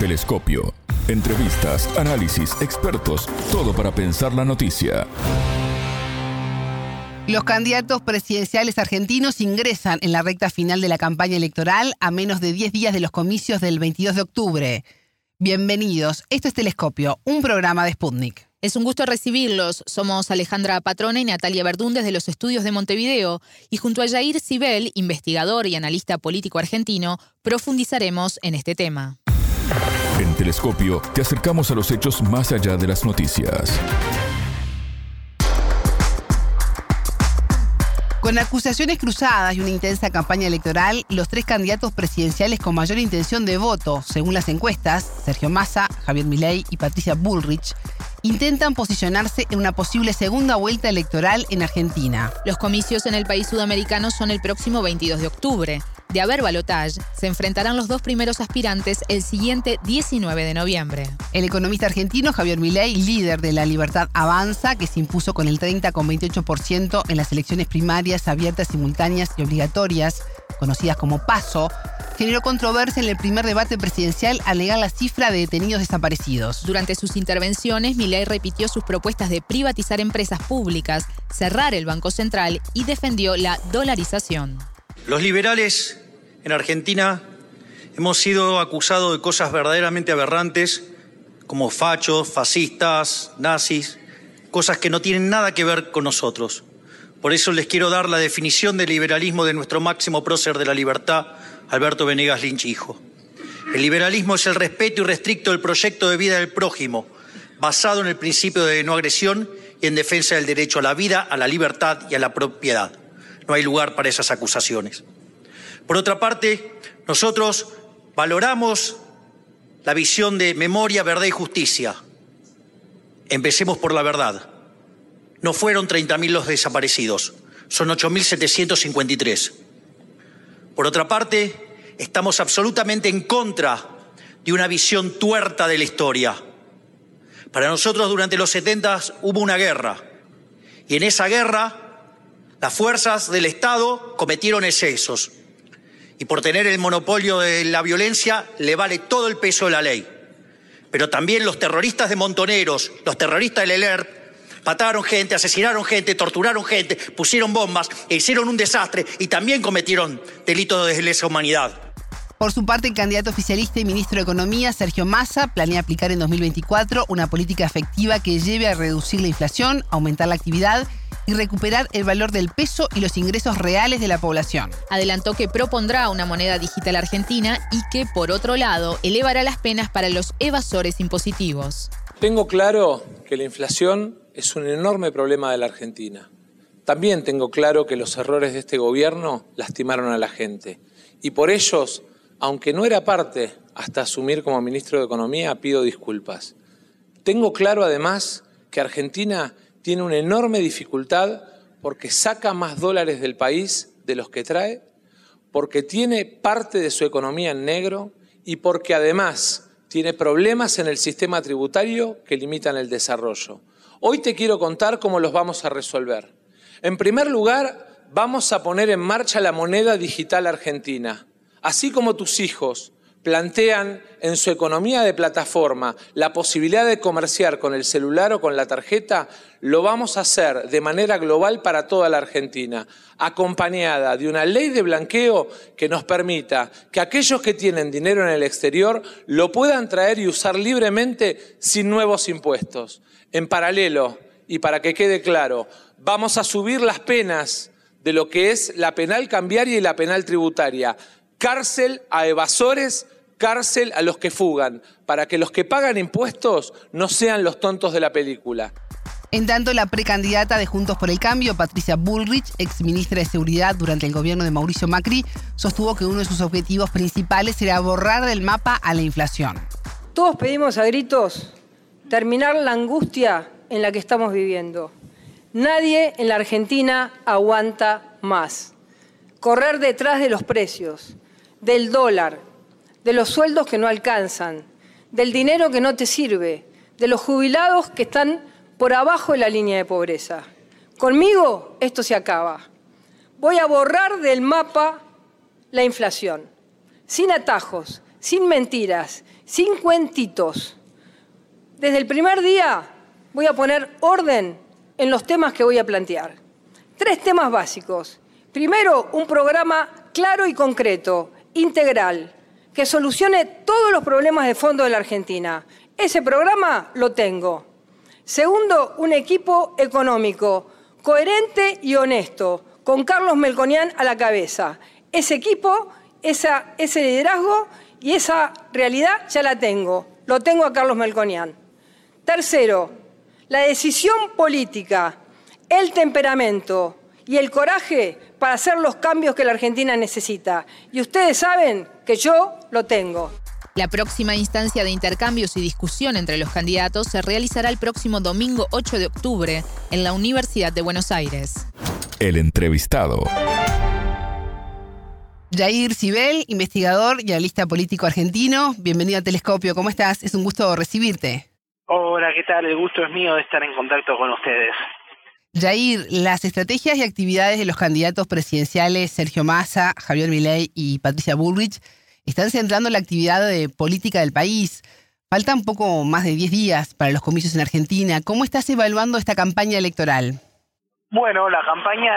Telescopio. Entrevistas, análisis, expertos, todo para pensar la noticia. Los candidatos presidenciales argentinos ingresan en la recta final de la campaña electoral a menos de 10 días de los comicios del 22 de octubre. Bienvenidos, esto es Telescopio, un programa de Sputnik. Es un gusto recibirlos. Somos Alejandra Patrona y Natalia Verdún desde los estudios de Montevideo y junto a Jair Sibel, investigador y analista político argentino, profundizaremos en este tema. En Telescopio te acercamos a los hechos más allá de las noticias. Con acusaciones cruzadas y una intensa campaña electoral, los tres candidatos presidenciales con mayor intención de voto, según las encuestas, Sergio Massa, Javier Milei y Patricia Bullrich, intentan posicionarse en una posible segunda vuelta electoral en Argentina. Los comicios en el país sudamericano son el próximo 22 de octubre. De haber balotage, se enfrentarán los dos primeros aspirantes el siguiente 19 de noviembre. El economista argentino Javier Milei, líder de la Libertad Avanza, que se impuso con el 30,28% en las elecciones primarias abiertas, simultáneas y obligatorias, conocidas como PASO, generó controversia en el primer debate presidencial al negar la cifra de detenidos desaparecidos. Durante sus intervenciones, Milei repitió sus propuestas de privatizar empresas públicas, cerrar el Banco Central y defendió la dolarización. Los liberales en Argentina hemos sido acusados de cosas verdaderamente aberrantes, como fachos, fascistas, nazis, cosas que no tienen nada que ver con nosotros. Por eso les quiero dar la definición del liberalismo de nuestro máximo prócer de la libertad, Alberto Venegas Lynch, hijo. El liberalismo es el respeto irrestricto del proyecto de vida del prójimo, basado en el principio de no agresión y en defensa del derecho a la vida, a la libertad y a la propiedad. No hay lugar para esas acusaciones. Por otra parte, nosotros valoramos la visión de memoria, verdad y justicia. Empecemos por la verdad. No fueron 30.000 los desaparecidos, son 8.753. Por otra parte, estamos absolutamente en contra de una visión tuerta de la historia. Para nosotros durante los 70 hubo una guerra y en esa guerra las fuerzas del Estado cometieron excesos y por tener el monopolio de la violencia le vale todo el peso de la ley. Pero también los terroristas de Montoneros, los terroristas del ELERP, mataron gente, asesinaron gente, torturaron gente, pusieron bombas e hicieron un desastre y también cometieron delitos de lesa humanidad. Por su parte, el candidato oficialista y ministro de Economía, Sergio Massa, planea aplicar en 2024 una política efectiva que lleve a reducir la inflación, aumentar la actividad y recuperar el valor del peso y los ingresos reales de la población. Adelantó que propondrá una moneda digital argentina y que, por otro lado, elevará las penas para los evasores impositivos. Tengo claro que la inflación es un enorme problema de la Argentina. También tengo claro que los errores de este gobierno lastimaron a la gente. Y por ellos, aunque no era parte hasta asumir como ministro de Economía, pido disculpas. Tengo claro además que Argentina tiene una enorme dificultad porque saca más dólares del país de los que trae, porque tiene parte de su economía en negro y porque además tiene problemas en el sistema tributario que limitan el desarrollo. Hoy te quiero contar cómo los vamos a resolver. En primer lugar, vamos a poner en marcha la moneda digital argentina. Así como tus hijos plantean en su economía de plataforma la posibilidad de comerciar con el celular o con la tarjeta, lo vamos a hacer de manera global para toda la Argentina, acompañada de una ley de blanqueo que nos permita que aquellos que tienen dinero en el exterior lo puedan traer y usar libremente sin nuevos impuestos. En paralelo, y para que quede claro, vamos a subir las penas de lo que es la penal cambiaria y la penal tributaria cárcel a evasores, cárcel a los que fugan, para que los que pagan impuestos no sean los tontos de la película. En tanto, la precandidata de Juntos por el Cambio, Patricia Bullrich, ex ministra de Seguridad durante el gobierno de Mauricio Macri, sostuvo que uno de sus objetivos principales era borrar del mapa a la inflación. Todos pedimos a gritos terminar la angustia en la que estamos viviendo. Nadie en la Argentina aguanta más. Correr detrás de los precios, del dólar, de los sueldos que no alcanzan, del dinero que no te sirve, de los jubilados que están por abajo de la línea de pobreza. Conmigo esto se acaba. Voy a borrar del mapa la inflación, sin atajos, sin mentiras, sin cuentitos. Desde el primer día voy a poner orden en los temas que voy a plantear. Tres temas básicos. Primero, un programa claro y concreto, integral, que solucione todos los problemas de fondo de la Argentina. Ese programa lo tengo. Segundo, un equipo económico coherente y honesto, con Carlos Melconian a la cabeza. Ese equipo, ese liderazgo y esa realidad ya la tengo. Lo tengo a Carlos Melconian. Tercero, la decisión política, el temperamento y el coraje para hacer los cambios que la Argentina necesita. Y ustedes saben que yo lo tengo. La próxima instancia de intercambios y discusión entre los candidatos se realizará el próximo domingo 8 de octubre en la Universidad de Buenos Aires. El entrevistado. Jair Sibel, investigador y analista político argentino. Bienvenido a Telescopio. ¿Cómo estás? Es un gusto recibirte. Hola, ¿qué tal? El gusto es mío de estar en contacto con ustedes. Jair, las estrategias y actividades de los candidatos presidenciales Sergio Massa, Javier Milei y Patricia Bullrich están centrando la actividad de política del país. Faltan poco más de 10 días para los comicios en Argentina. ¿Cómo estás evaluando esta campaña electoral? Bueno, la campaña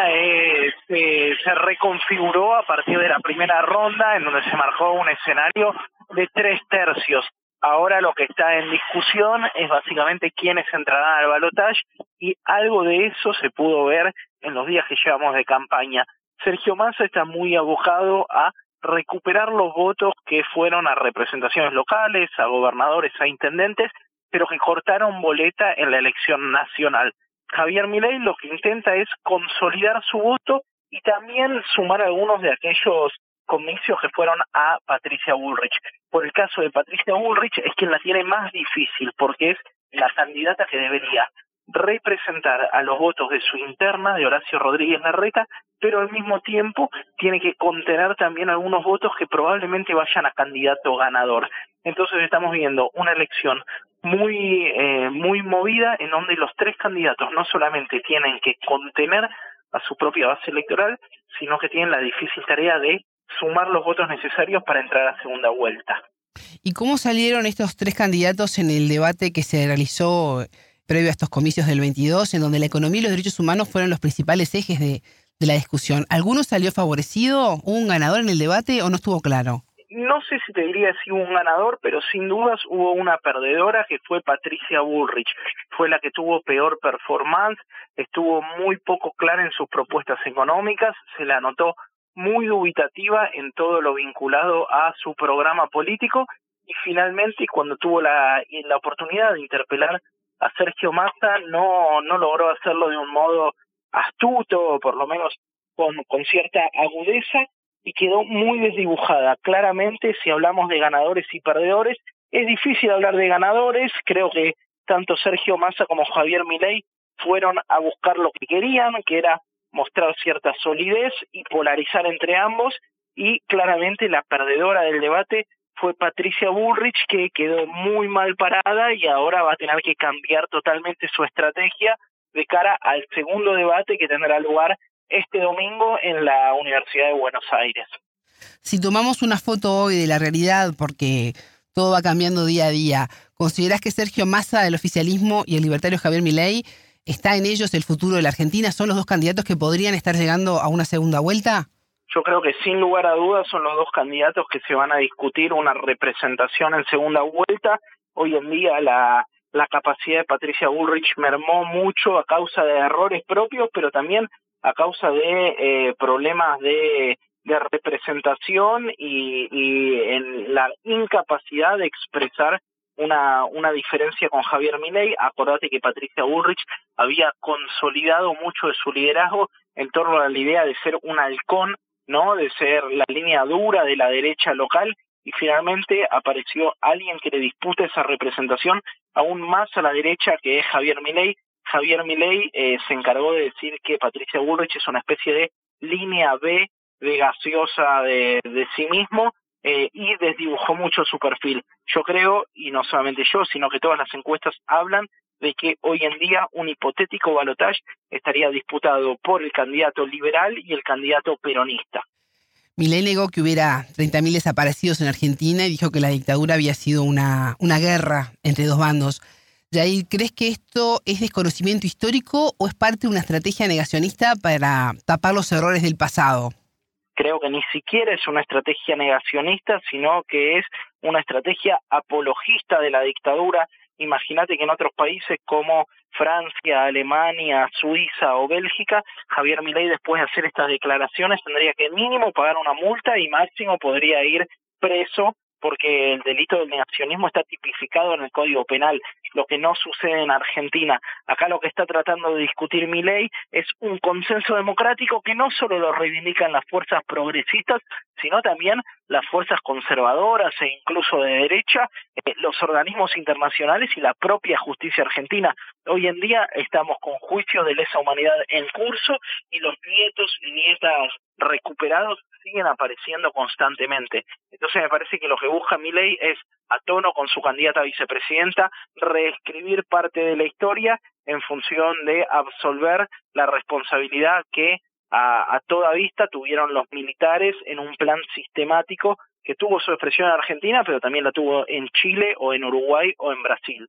se reconfiguró a partir de la primera ronda, en donde se marcó un escenario de tres tercios. Ahora lo que está en discusión es básicamente quiénes entrarán al balotaje y algo de eso se pudo ver en los días que llevamos de campaña. Sergio Massa está muy abocado a recuperar los votos que fueron a representaciones locales, a gobernadores, a intendentes, pero que cortaron boleta en la elección nacional. Javier Milei lo que intenta es consolidar su voto y también sumar algunos de aquellos comicios que fueron a Patricia Bullrich. Por el caso de Patricia Bullrich es quien la tiene más difícil porque es la candidata que debería representar a los votos de su interna, de Horacio Rodríguez Larreta, pero al mismo tiempo tiene que contener también algunos votos que probablemente vayan a candidato ganador. Entonces estamos viendo una elección muy eh, muy movida en donde los tres candidatos no solamente tienen que contener a su propia base electoral, sino que tienen la difícil tarea de sumar los votos necesarios para entrar a segunda vuelta. ¿Y cómo salieron estos tres candidatos en el debate que se realizó previo a estos comicios del 22, en donde la economía y los derechos humanos fueron los principales ejes de, de la discusión? ¿Alguno salió favorecido? ¿Hubo un ganador en el debate o no estuvo claro? no sé si te diría si hubo un ganador, pero sin dudas hubo una perdedora que fue Patricia Bullrich. Fue la que tuvo peor performance, estuvo muy poco clara en sus propuestas económicas, se la notó muy dubitativa en todo lo vinculado a su programa político y finalmente cuando tuvo la, la oportunidad de interpelar a Sergio Massa no, no logró hacerlo de un modo astuto o por lo menos con, con cierta agudeza y quedó muy desdibujada. Claramente, si hablamos de ganadores y perdedores, es difícil hablar de ganadores. Creo que tanto Sergio Massa como Javier Milei fueron a buscar lo que querían, que era mostrar cierta solidez y polarizar entre ambos. Y claramente la perdedora del debate fue Patricia Bullrich, que quedó muy mal parada y ahora va a tener que cambiar totalmente su estrategia de cara al segundo debate que tendrá lugar este domingo en la Universidad de Buenos Aires. Si tomamos una foto hoy de la realidad, porque todo va cambiando día a día, ¿considerás que Sergio Massa del oficialismo y el libertario Javier Milei está en ellos el futuro de la Argentina? ¿Son los dos candidatos que podrían estar llegando a una segunda vuelta? Yo creo que sin lugar a dudas son los dos candidatos que se van a discutir una representación en segunda vuelta. Hoy en día la, capacidad de Patricia Bullrich mermó mucho a causa de errores propios, pero también a causa de eh, problemas de, representación y, y, la incapacidad de expresar una, una diferencia con Javier Milei. Acordate que Patricia Bullrich había consolidado mucho de su liderazgo en torno a la idea de ser un halcón, ¿no? De ser la línea dura de la derecha local y finalmente apareció alguien que le disputa esa representación aún más a la derecha que es Javier Milei Javier Milei eh, se encargó de decir que Patricia Bullrich es una especie de línea B de gaseosa de, de sí mismo eh, y desdibujó mucho su perfil. Yo creo, y no solamente yo, sino que todas las encuestas hablan de que hoy en día un hipotético balotaje estaría disputado por el candidato liberal y el candidato peronista. Milei negó que hubiera 30.000 desaparecidos en Argentina y dijo que la dictadura había sido una, una guerra entre dos bandos. Jair, ¿crees que esto es desconocimiento histórico o es parte de una estrategia negacionista para tapar los errores del pasado? Creo que ni siquiera es una estrategia negacionista, sino que es una estrategia apologista de la dictadura. Imagínate que en otros países como Francia, Alemania, Suiza o Bélgica, Javier Milei después de hacer estas declaraciones tendría que mínimo pagar una multa y máximo podría ir preso porque el delito del negacionismo está tipificado en el Código Penal, lo que no sucede en Argentina. Acá lo que está tratando de discutir mi ley es un consenso democrático que no solo lo reivindican las fuerzas progresistas, sino también las fuerzas conservadoras e incluso de derecha, eh, los organismos internacionales y la propia justicia argentina. Hoy en día estamos con juicios de lesa humanidad en curso y los nietos y nietas recuperados siguen apareciendo constantemente. Entonces me parece que lo que busca mi ley es, a tono con su candidata a vicepresidenta, reescribir parte de la historia en función de absolver la responsabilidad que a, toda vista tuvieron los militares en un plan sistemático que tuvo su expresión en Argentina, pero también la tuvo en Chile o en Uruguay o en Brasil.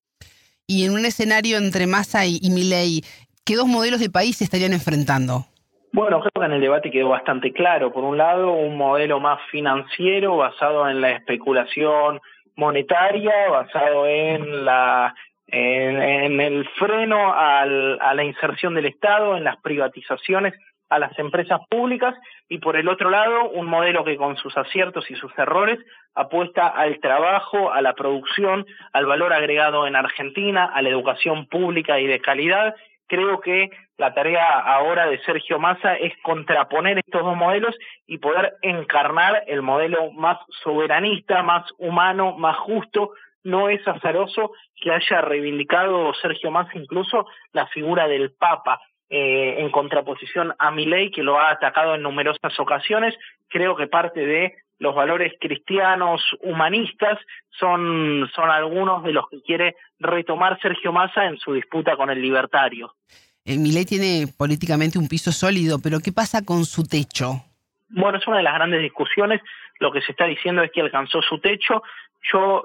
Y en un escenario entre Massa y, y Milei, ¿qué dos modelos de país se estarían enfrentando? Bueno, creo que en el debate quedó bastante claro. Por un lado, un modelo más financiero basado en la especulación monetaria, basado en la el freno al, a la inserción del Estado, en las privatizaciones a las empresas públicas y por el otro lado un modelo que con sus aciertos y sus errores apuesta al trabajo, a la producción, al valor agregado en Argentina, a la educación pública y de calidad. Creo que la tarea ahora de Sergio Massa es contraponer estos dos modelos y poder encarnar el modelo más soberanista, más humano, más justo. No es azaroso que haya reivindicado Sergio Massa incluso la figura del Papa eh, en contraposición a Milei, que lo ha atacado en numerosas ocasiones. Creo que parte de los valores cristianos humanistas son, son algunos de los que quiere retomar Sergio Massa en su disputa con el libertario. Milei tiene políticamente un piso sólido, pero ¿qué pasa con su techo? Bueno, es una de las grandes discusiones. Lo que se está diciendo es que alcanzó su techo. Yo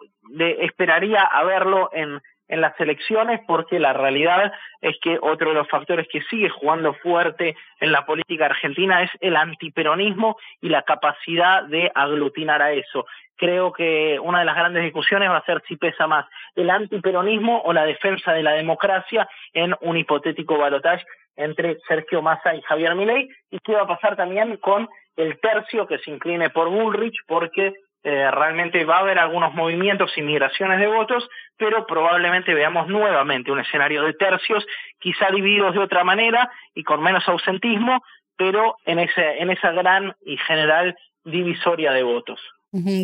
esperaría a verlo en en las elecciones porque la realidad es que otro de los factores que sigue jugando fuerte en la política argentina es el antiperonismo y la capacidad de aglutinar a eso. Creo que una de las grandes discusiones va a ser si pesa más el antiperonismo o la defensa de la democracia en un hipotético balotaje entre Sergio Massa y Javier Milei y qué va a pasar también con el tercio que se incline por Bullrich porque eh, realmente va a haber algunos movimientos y migraciones de votos, pero probablemente veamos nuevamente un escenario de tercios, quizá divididos de otra manera y con menos ausentismo, pero en, ese, en esa gran y general divisoria de votos.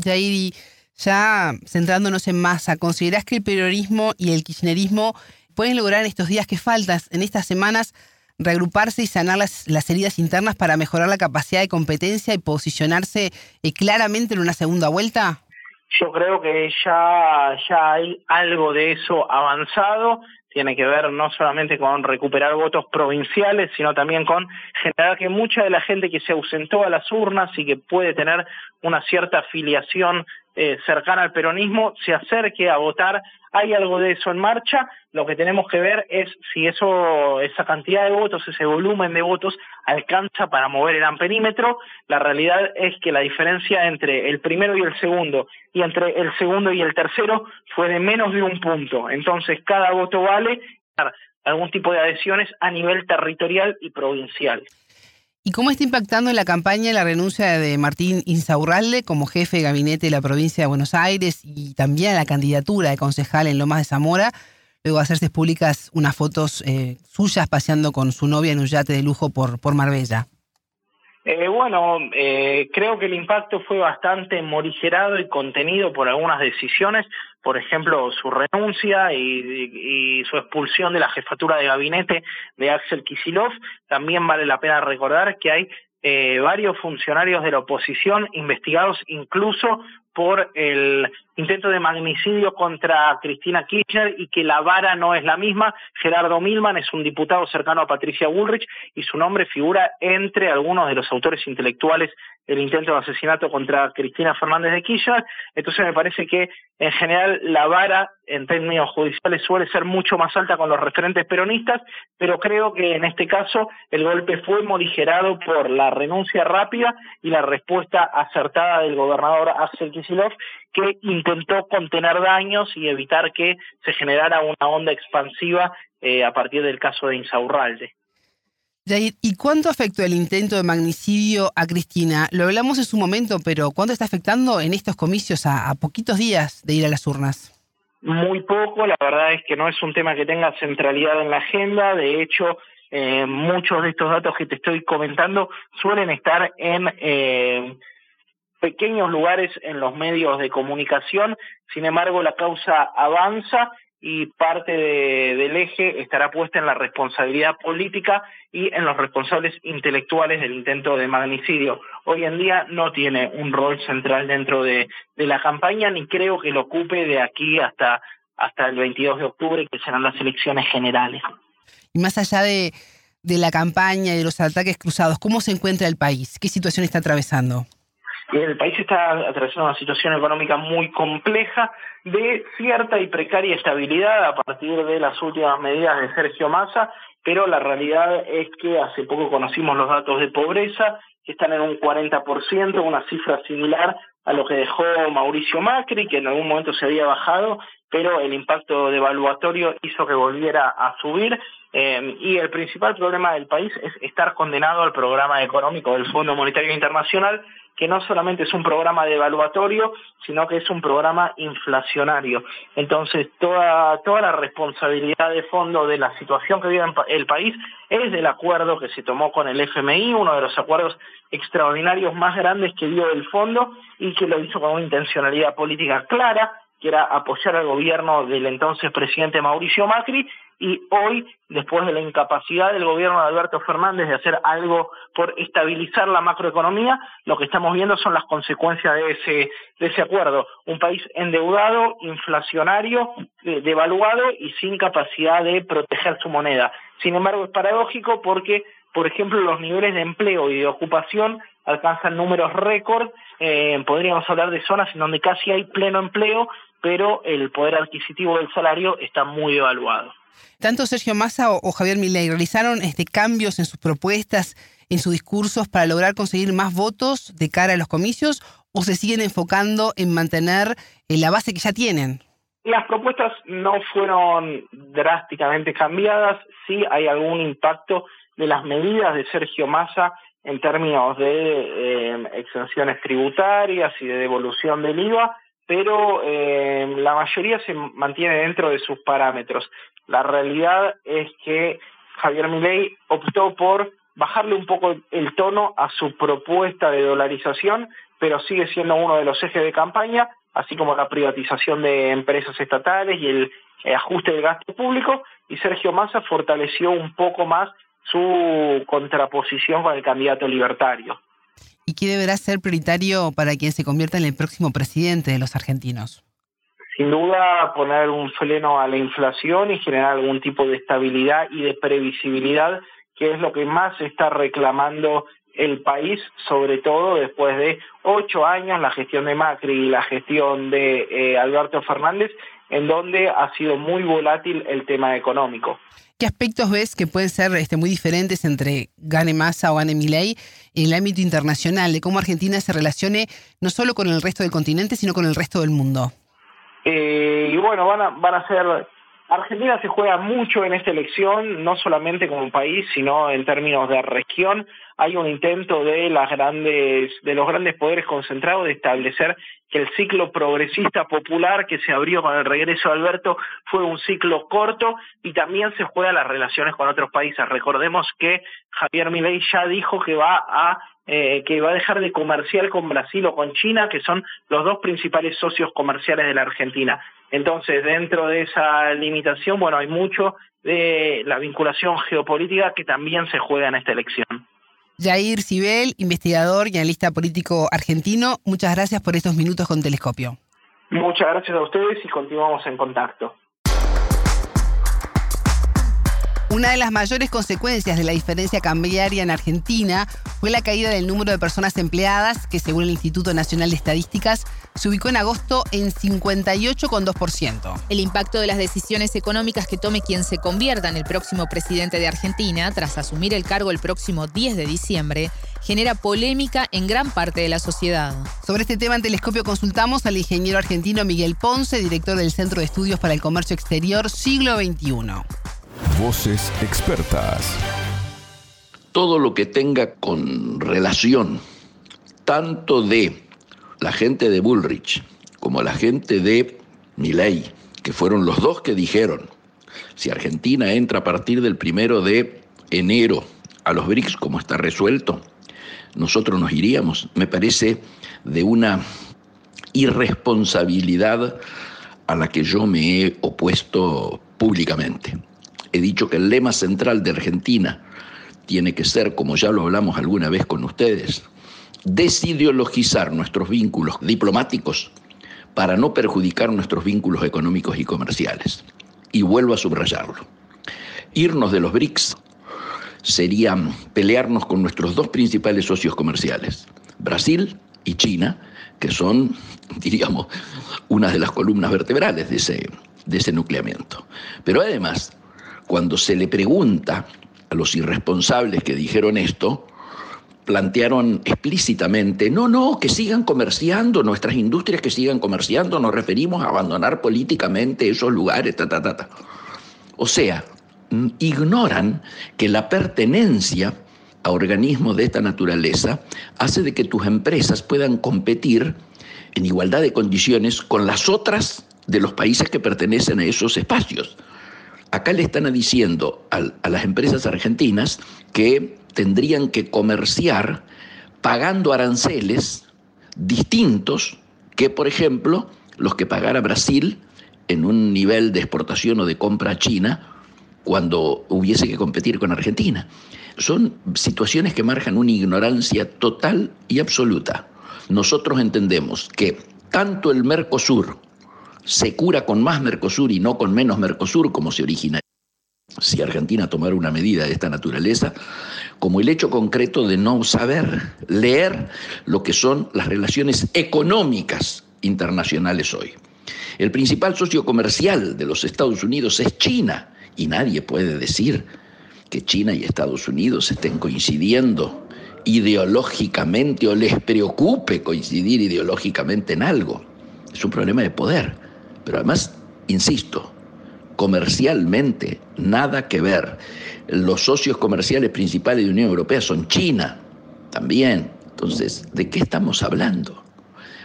Jair, ya centrándonos en masa, ¿considerás que el periodismo y el kirchnerismo pueden lograr en estos días que faltan, en estas semanas, reagruparse y sanar las, heridas internas para mejorar la capacidad de competencia y posicionarse eh, claramente en una segunda vuelta? Yo creo que ya, ya hay algo de eso avanzado. Tiene que ver no solamente con recuperar votos provinciales, sino también con generar que mucha de la gente que se ausentó a las urnas y que puede tener una cierta afiliación eh, cercana al peronismo se acerque a votar. Hay algo de eso en marcha. Lo que tenemos que ver es si eso, esa cantidad de votos, ese volumen de votos alcanza para mover el amperímetro. La realidad es que la diferencia entre el primero y el segundo y entre el segundo y el tercero fue de menos de un punto. Entonces cada voto vale algún tipo de adhesiones a nivel territorial y provincial. ¿Y cómo está impactando en la campaña la renuncia de Martín Insaurralde como jefe de gabinete de la provincia de Buenos Aires y también la candidatura de concejal en Lomas de Zamora? Luego de hacerse públicas unas fotos eh, suyas paseando con su novia en un yate de lujo por, por Marbella. Eh, bueno, eh, creo que el impacto fue bastante morigerado y contenido por algunas decisiones, por ejemplo, su renuncia y, su expulsión de la jefatura de gabinete de Axel Kisilov. También vale la pena recordar que hay eh, varios funcionarios de la oposición investigados incluso por el intento de magnicidio contra Cristina Kirchner y que la vara no es la misma. Gerardo Milman es un diputado cercano a Patricia Bullrich y su nombre figura entre algunos de los autores intelectuales del intento de asesinato contra Cristina Fernández de Kirchner. Entonces me parece que en general la vara en términos judiciales suele ser mucho más alta con los referentes peronistas, pero creo que en este caso el golpe fue morigerado por la renuncia rápida y la respuesta acertada del gobernador Axel Kicillof, que intentó contener daños y evitar que se generara una onda expansiva eh, a partir del caso de Insaurralde. ¿y cuánto afectó el intento de magnicidio a Cristina? Lo hablamos en su momento, pero ¿cuánto está afectando en estos comicios a, poquitos días de ir a las urnas? Muy poco, la verdad es que no es un tema que tenga centralidad en la agenda, de hecho eh, muchos de estos datos que te estoy comentando suelen estar en eh, pequeños lugares en los medios de comunicación, sin embargo la causa avanza y parte del eje estará puesta en la responsabilidad política y en los responsables intelectuales del intento de magnicidio. Hoy en día no tiene un rol central dentro de, la campaña ni creo que lo ocupe de aquí hasta, hasta el 22 de octubre, que serán las elecciones generales. Y más allá de, de la campaña y de los ataques cruzados, ¿cómo se encuentra el país? ¿Qué situación está atravesando? El país está atravesando una situación económica muy compleja de cierta y precaria estabilidad a partir de las últimas medidas de Sergio Massa, pero la realidad es que hace poco conocimos los datos de pobreza, que están en un 40%, una cifra similar a lo que dejó Mauricio Macri, que en algún momento se había bajado, pero el impacto devaluatorio hizo que volviera a subir. Eh, y el principal problema del país es estar condenado al programa económico del Fondo Monetario Internacional, que no solamente es un programa devaluatorio, sino que es un programa inflacionario. Entonces, toda, toda la responsabilidad de fondo de la situación que vive el país es del acuerdo que se tomó con el FMI, uno de los acuerdos extraordinarios más grandes que dio el fondo y que lo hizo con una intencionalidad política clara, que era apoyar al gobierno del entonces presidente Mauricio Macri, y hoy, después de la incapacidad del gobierno de Alberto Fernández de hacer algo por estabilizar la macroeconomía, lo que estamos viendo son las consecuencias de ese, de ese acuerdo. Un país endeudado, inflacionario, devaluado y sin capacidad de proteger su moneda. Sin embargo, es paradójico porque, por ejemplo, los niveles de empleo y de ocupación alcanzan números récord. Eh, podríamos hablar de zonas en donde casi hay pleno empleo, pero el poder adquisitivo del salario está muy evaluado. Tanto Sergio Massa o, Javier Milei realizaron este, cambios en sus propuestas, en sus discursos para lograr conseguir más votos de cara a los comicios o se siguen enfocando en mantener eh, la base que ya tienen. Las propuestas no fueron drásticamente cambiadas, sí hay algún impacto de las medidas de Sergio Massa en términos de eh, exenciones tributarias y de devolución del IVA, pero eh, la mayoría se mantiene dentro de sus parámetros. La realidad es que Javier Milei optó por bajarle un poco el tono a su propuesta de dolarización, pero sigue siendo uno de los ejes de campaña, así como la privatización de empresas estatales y el ajuste del gasto público, y Sergio Massa fortaleció un poco más su contraposición con el candidato libertario. ¿Y qué deberá ser prioritario para quien se convierta en el próximo presidente de los argentinos? Sin duda poner un freno a la inflación y generar algún tipo de estabilidad y de previsibilidad, que es lo que más está reclamando el país, sobre todo después de ocho años, la gestión de Macri y la gestión de eh, Alberto Fernández, en donde ha sido muy volátil el tema económico. ¿Qué aspectos ves que pueden ser este, muy diferentes entre gane Massa o gane Milei en el ámbito internacional, de cómo Argentina se relacione no solo con el resto del continente, sino con el resto del mundo? Eh, y bueno, van a, van a ser Argentina se juega mucho en esta elección, no solamente como país, sino en términos de región. Hay un intento de las grandes, de los grandes poderes concentrados de establecer que el ciclo progresista popular que se abrió con el regreso de Alberto fue un ciclo corto y también se juega las relaciones con otros países. Recordemos que Javier Milei ya dijo que va a eh, que va a dejar de comerciar con Brasil o con China, que son los dos principales socios comerciales de la Argentina. Entonces, dentro de esa limitación, bueno, hay mucho de la vinculación geopolítica que también se juega en esta elección. Jair Sibel, investigador y analista político argentino, muchas gracias por estos minutos con Telescopio. Muchas gracias a ustedes y continuamos en contacto. Una de las mayores consecuencias de la diferencia cambiaria en Argentina fue la caída del número de personas empleadas, que según el Instituto Nacional de Estadísticas se ubicó en agosto en 58,2%. El impacto de las decisiones económicas que tome quien se convierta en el próximo presidente de Argentina, tras asumir el cargo el próximo 10 de diciembre, genera polémica en gran parte de la sociedad. Sobre este tema en Telescopio consultamos al ingeniero argentino Miguel Ponce, director del Centro de Estudios para el Comercio Exterior Siglo XXI. Voces expertas. Todo lo que tenga con relación tanto de la gente de Bullrich como la gente de Milley, que fueron los dos que dijeron, si Argentina entra a partir del primero de enero a los BRICS como está resuelto, nosotros nos iríamos. Me parece de una irresponsabilidad a la que yo me he opuesto públicamente he dicho que el lema central de Argentina tiene que ser, como ya lo hablamos alguna vez con ustedes, desideologizar nuestros vínculos diplomáticos para no perjudicar nuestros vínculos económicos y comerciales. Y vuelvo a subrayarlo. Irnos de los BRICS sería pelearnos con nuestros dos principales socios comerciales, Brasil y China, que son, diríamos, una de las columnas vertebrales de ese, de ese nucleamiento. Pero además, cuando se le pregunta a los irresponsables que dijeron esto, plantearon explícitamente, no, no, que sigan comerciando, nuestras industrias que sigan comerciando, nos referimos a abandonar políticamente esos lugares, ta, ta, ta, ta. O sea, ignoran que la pertenencia a organismos de esta naturaleza hace de que tus empresas puedan competir en igualdad de condiciones con las otras de los países que pertenecen a esos espacios. Acá le están diciendo a, las empresas argentinas que tendrían que comerciar pagando aranceles distintos que, por ejemplo, los que pagara Brasil en un nivel de exportación o de compra a China cuando hubiese que competir con Argentina. Son situaciones que marcan una ignorancia total y absoluta. Nosotros entendemos que tanto el Mercosur se cura con más Mercosur y no con menos Mercosur como se origina si Argentina tomara una medida de esta naturaleza, como el hecho concreto de no saber leer lo que son las relaciones económicas internacionales hoy. El principal socio comercial de los Estados Unidos es China y nadie puede decir que China y Estados Unidos estén coincidiendo ideológicamente o les preocupe coincidir ideológicamente en algo. Es un problema de poder. Pero además, insisto, comercialmente nada que ver. Los socios comerciales principales de Unión Europea son China también. Entonces, ¿de qué estamos hablando?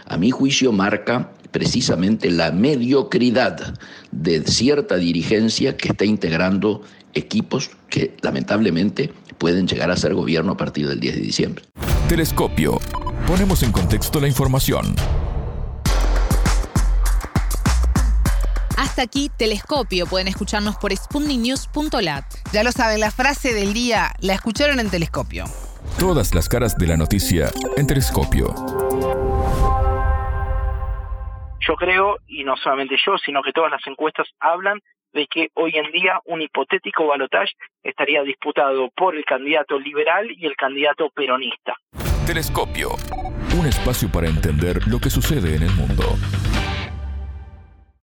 A mi juicio marca precisamente la mediocridad de cierta dirigencia que está integrando equipos que lamentablemente pueden llegar a ser gobierno a partir del 10 de diciembre. Telescopio. Ponemos en contexto la información. Hasta aquí Telescopio. Pueden escucharnos por spundingnews.lat. Ya lo saben, la frase del día la escucharon en Telescopio. Todas las caras de la noticia en Telescopio. Yo creo, y no solamente yo, sino que todas las encuestas hablan de que hoy en día un hipotético balotaje estaría disputado por el candidato liberal y el candidato peronista. Telescopio. Un espacio para entender lo que sucede en el mundo.